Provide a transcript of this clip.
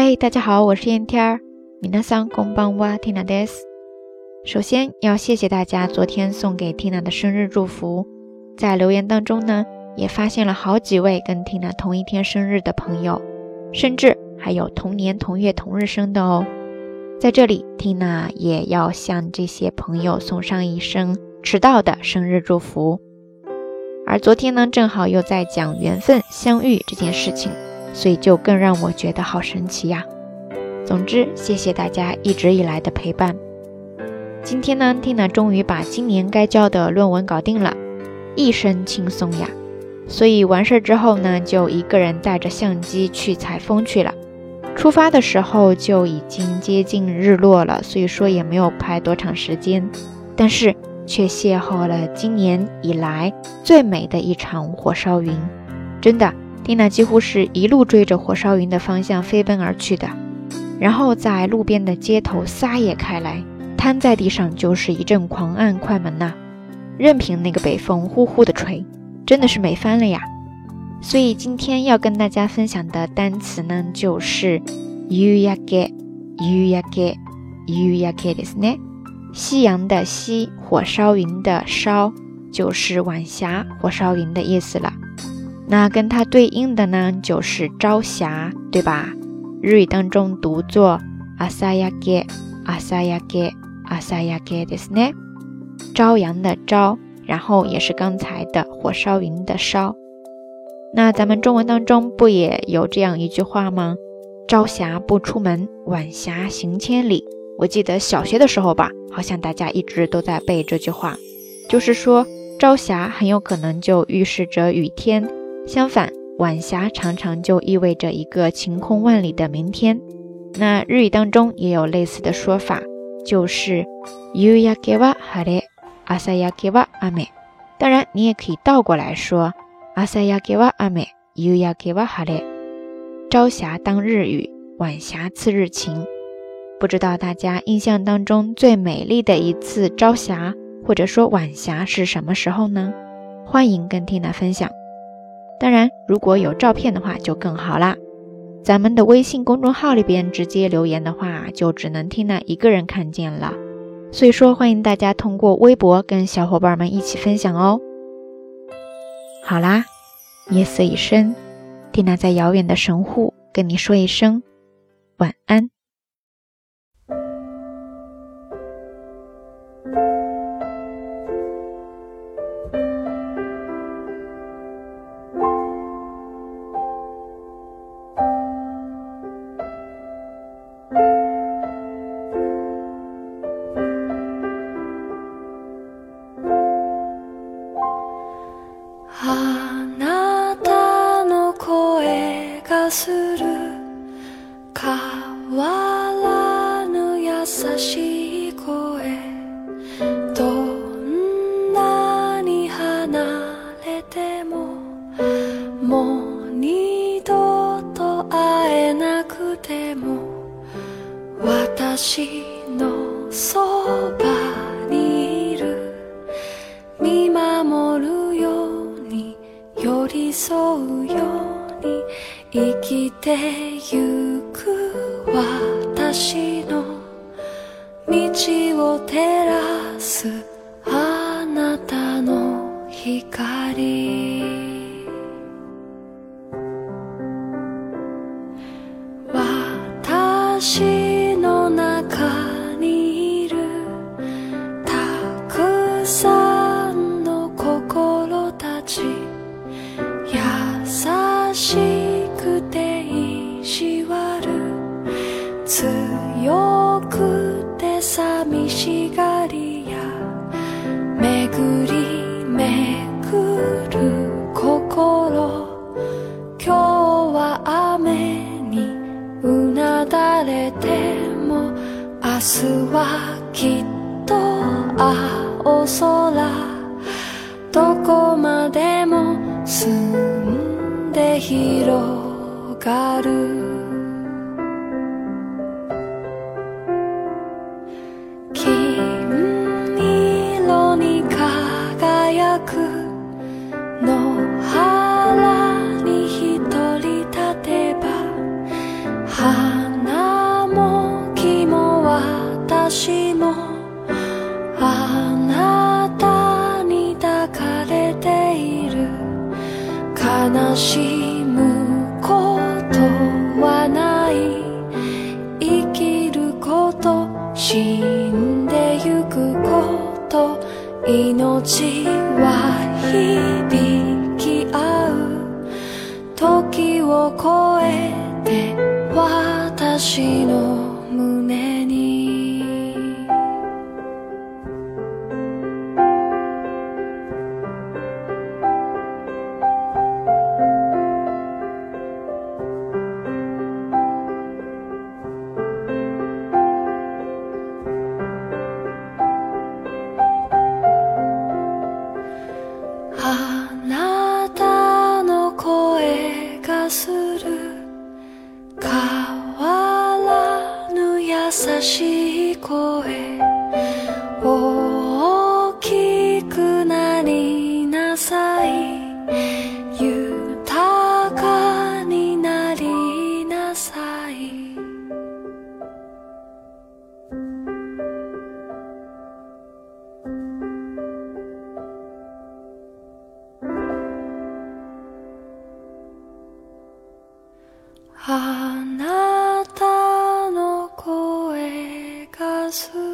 嗨，大家好，我是燕天儿。米娜桑公邦哇，Tina des。首先要谢谢大家昨天送给 Tina 的生日祝福，在留言当中呢，也发现了好几位跟 Tina 同一天生日的朋友，甚至还有同年同月同日生的哦。在这里，Tina 也要向这些朋友送上一声迟到的生日祝福。而昨天呢，正好又在讲缘分相遇这件事情。所以就更让我觉得好神奇呀！总之，谢谢大家一直以来的陪伴。今天呢，Tina 终于把今年该交的论文搞定了，一身轻松呀。所以完事儿之后呢，就一个人带着相机去采风去了。出发的时候就已经接近日落了，所以说也没有拍多长时间，但是却邂逅了今年以来最美的一场火烧云，真的。蒂娜几乎是一路追着火烧云的方向飞奔而去的，然后在路边的街头撒野开来，瘫在地上就是一阵狂按快门呐，任凭那个北风呼呼的吹，真的是美翻了呀！所以今天要跟大家分享的单词呢，就是 “uyake”，“uyake”，“uyake” ですね。夕阳的夕，火烧云的烧，就是晚霞、火烧云的意思了。 那跟它对应的呢，就是朝霞，对吧？日语当中读作阿萨亚给，阿萨亚给，阿萨亚给ですね。朝阳的朝，然后也是刚才的火烧云的烧。那咱们中文当中不也有这样一句话吗？朝霞不出门，晚霞行千里。我记得小学的时候吧，好像大家一直都在背这句话，就是说朝霞很有可能就预示着雨天。 相反，晚霞常常就意味着一个晴空万里的明天。那日语当中也有类似的说法，就是 “uyake wa hare，asayake wa ame”。当然，你也可以倒过来说 “asayake wa ame，uyake a hare”。朝霞当日雨，晚霞次日晴。不知道大家印象当中最美丽的一次朝霞或者说晚霞是什么时候呢？欢迎跟 Tina 分享。当然，如果有照片的话就更好啦。咱们的微信公众号里边直接留言的话，就只能听那一个人看见了。所以说，欢迎大家通过微博跟小伙伴们一起分享哦。好啦，夜色已深，蒂娜在遥远的神户跟你说一声晚安。する変わらぬ優しい声どんなに離れてももう二度と会えなくても私のそばにいる。見守るように寄り添うよ生きてゆく私の道を照らすあなたの光。私空どこまでも澄んで広がる。く。しむことはない。生きること死んでゆくこと。命は優しい声大きくなりなさい。豊かになりなさい。あ to